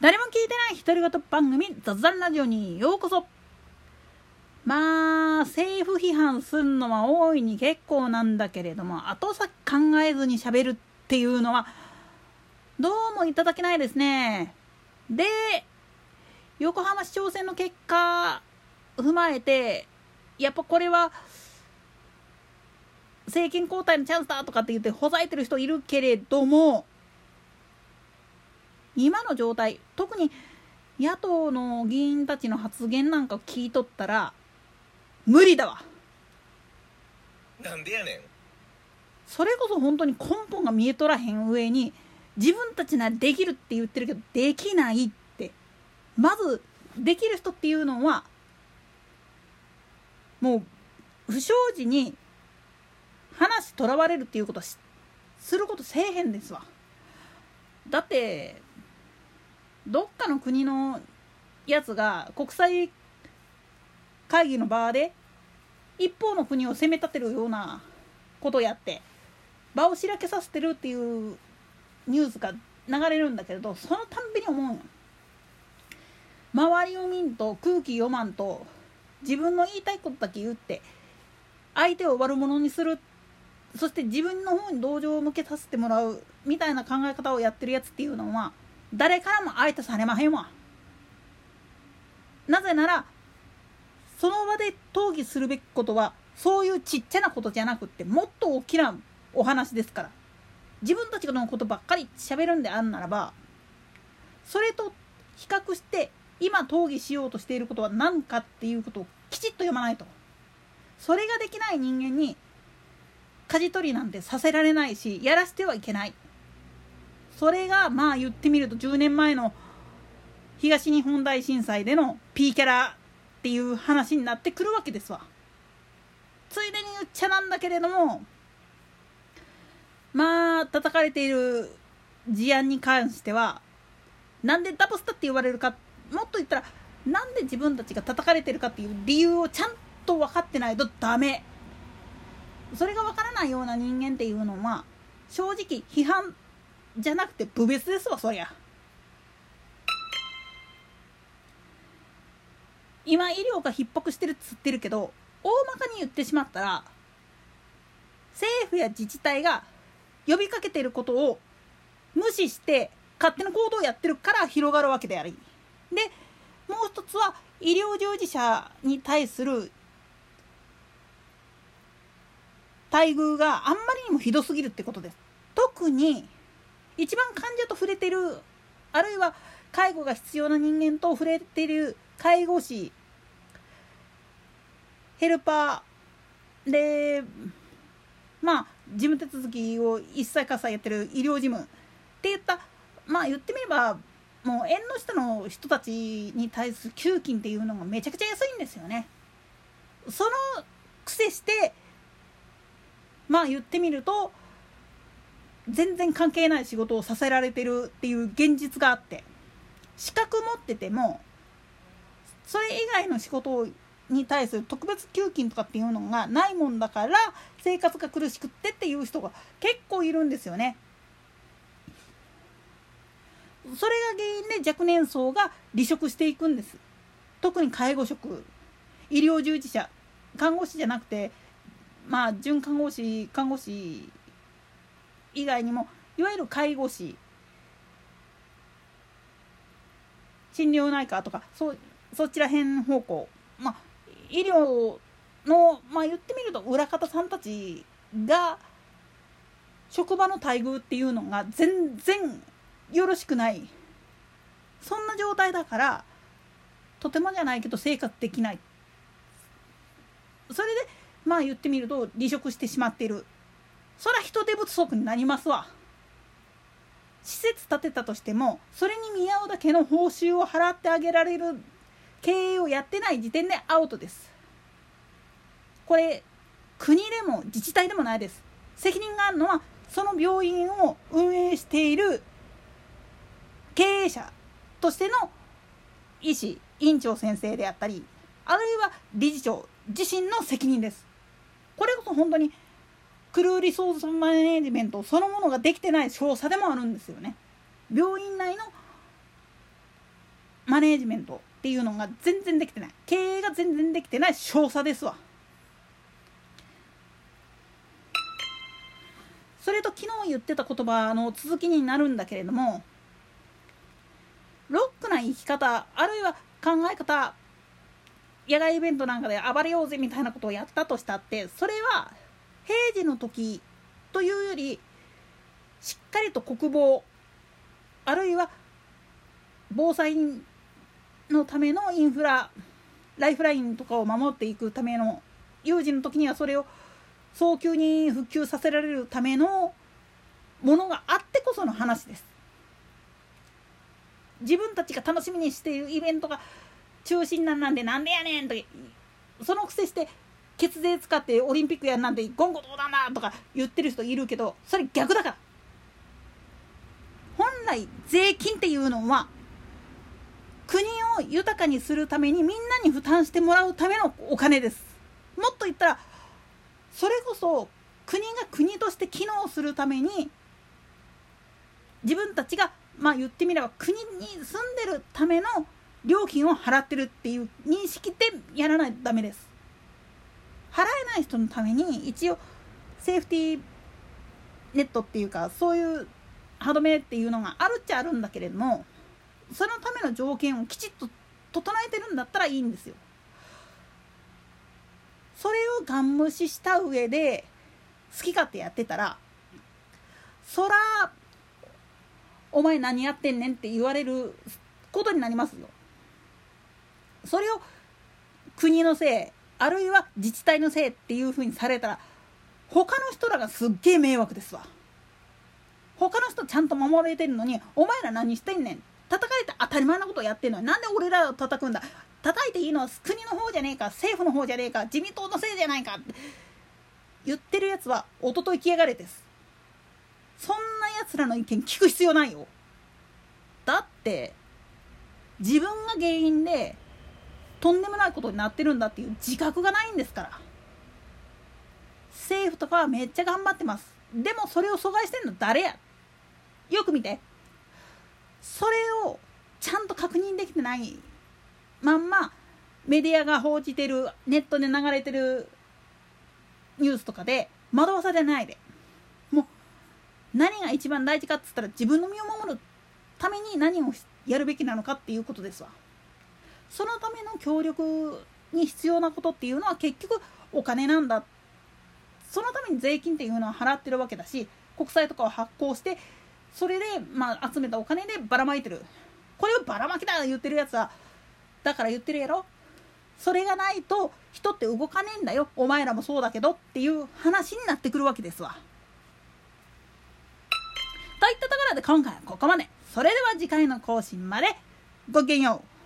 誰も聞いてない独り言番組雑談ラジオにようこそ。まあ政府批判するのは大いに結構なんだけれども後先考えずにしゃべるっていうのはどうもいただけないですね。で横浜市長選の結果踏まえてやっぱこれは政権交代のチャンスだとかって言ってほざいてる人いるけれども今の状態特に野党の議員たちの発言なんか聞いとったら無理だわ。なんでやねん。それこそ本当に根本が見えとらへん上に自分たちならできるって言ってるけどできないって。まずできる人っていうのはもう不祥事に話とらわれるっていうことはすることせえへんですわ。だってどっかの国のやつが国際会議の場で一方の国を責め立てるようなことをやって場をしらけさせてるっていうニュースが流れるんだけれどそのたんびに思うの周りを見んと空気読まんと自分の言いたいことだけ言って相手を悪者にするそして自分の方に同情を向けさせてもらうみたいな考え方をやってるやつっていうのは誰からも相手されまへんわ。なぜならその場で討議するべきことはそういうちっちゃなことじゃなくってもっと大きなお話ですから。自分たちのことばっかり喋るんであんならばそれと比較して今討議しようとしていることは何かっていうことをきちっと読まないと。それができない人間に舵取りなんてさせられないしやらせてはいけない。それがまあ言ってみると10年前の東日本大震災での P キャラっていう話になってくるわけですわ。ついでに言っちゃなんだけれどもまあ叩かれている事案に関してはなんでダブスタって言われるかもっと言ったらなんで自分たちが叩かれてるかっていう理由をちゃんと分かってないとダメ。それが分からないような人間っていうのは正直批判じゃなくて部別ですわそりゃ。今医療が逼迫してるっつってるけど大まかに言ってしまったら政府や自治体が呼びかけてることを無視して勝手な行動をやってるから広がるわけであり。でもう一つは医療従事者に対する待遇があんまりにもひどすぎるってことです。特に一番患者と触れてるあるいは介護が必要な人間と触れてる介護士ヘルパーでまあ事務手続きを一切喝采やってる医療事務って言ったまあ言ってみればもう縁の下の人たちに対する給金っていうのがめちゃくちゃ安いんですよね。その癖してまあ言ってみると全然関係ない仕事をさせられてるっていう現実があって資格持っててもそれ以外の仕事に対する特別給金とかっていうのがないもんだから生活が苦しくってっていう人が結構いるんですよね。それが原因で若年層が離職していくんです特に介護職医療従事者看護師じゃなくてまあ准看護師看護師以外にもいわゆる介護士心療内科とかそそちら辺方向。まあ医療のまあ言ってみると裏方さんたちが職場の待遇っていうのが全然よろしくない。そんな状態だからとてもじゃないけど生活できない。それでまあ言ってみると離職してしまっている。そりゃ人手不足になりますわ。施設建てたとしてもそれに見合うだけの報酬を払ってあげられる経営をやってない時点でアウトです。これ国でも自治体でもないです。責任があるのはその病院を運営している経営者としての医師院長先生であったりあるいは理事長自身の責任です。これこそ本当にクルーリソースマネジメントそのものができてない調査でもあるんですよね。病院内のマネージメントっていうのが全然できてない。経営が全然できてない少佐ですわ。それと昨日言ってた言葉の続きになるんだけれどもロックな生き方あるいは考え方野外イベントなんかで暴れようぜみたいなことをやったとしたってそれは平時の時というよりしっかりと国防あるいは防災のためのインフラライフラインとかを守っていくための有事の時にはそれを早急に復旧させられるためのものがあってこその話です。自分たちが楽しみにしているイベントが中止なんなんでなんでやねんとそのくせして血税使ってオリンピックやんなんて言語道断だとか言ってる人いるけどそれ逆だから。本来税金っていうのは国を豊かにするためにみんなに負担してもらうためのお金です。もっと言ったらそれこそ国が国として機能するために自分たちがまあ言ってみれば国に住んでるための料金を払ってるっていう認識でやらないとダメです。払えない人のために一応セーフティーネットっていうかそういう歯止めっていうのがあるっちゃあるんだけれどもそのための条件をきちっと整えてるんだったらいいんですよそれをガン無視した上で好き勝手やってたらそらお前何やってんねんって言われることになりますよ。それを国のせいあるいは自治体のせいっていうふうにされたら他の人らがすっげえ迷惑ですわ。他の人ちゃんと守れてるのにお前ら何してんねん。叩かれて当たり前のことやってんのになんで俺らを叩くんだ。叩いていいのは国の方じゃねえか政府の方じゃねえか自民党のせいじゃないか。って言ってるやつはおととい来やがれです。そんなやつらの意見聞く必要ないよ。だって自分が原因でとんでもないことになってるんだっていう自覚がないんですから。政府とかはめっちゃ頑張ってます。でもそれを阻害してんの誰や？よく見て。それをちゃんと確認できてないまんまメディアが報じてるネットで流れてるニュースとかで惑わされないで。もう何が一番大事かっつったら自分の身を守るために何をやるべきなのかっていうことですわ。そのための協力に必要なことっていうのは結局お金なんだそのために税金っていうのは払ってるわけだし国債とかを発行してそれで、まあ、集めたお金でばらまいてるこれをばらまきだ言ってるやつはだから言ってるやろそれがないと人って動かねえんだよお前らもそうだけどっていう話になってくるわけですわ。といったところで今回はここまで。それでは次回の更新までごきげんよう。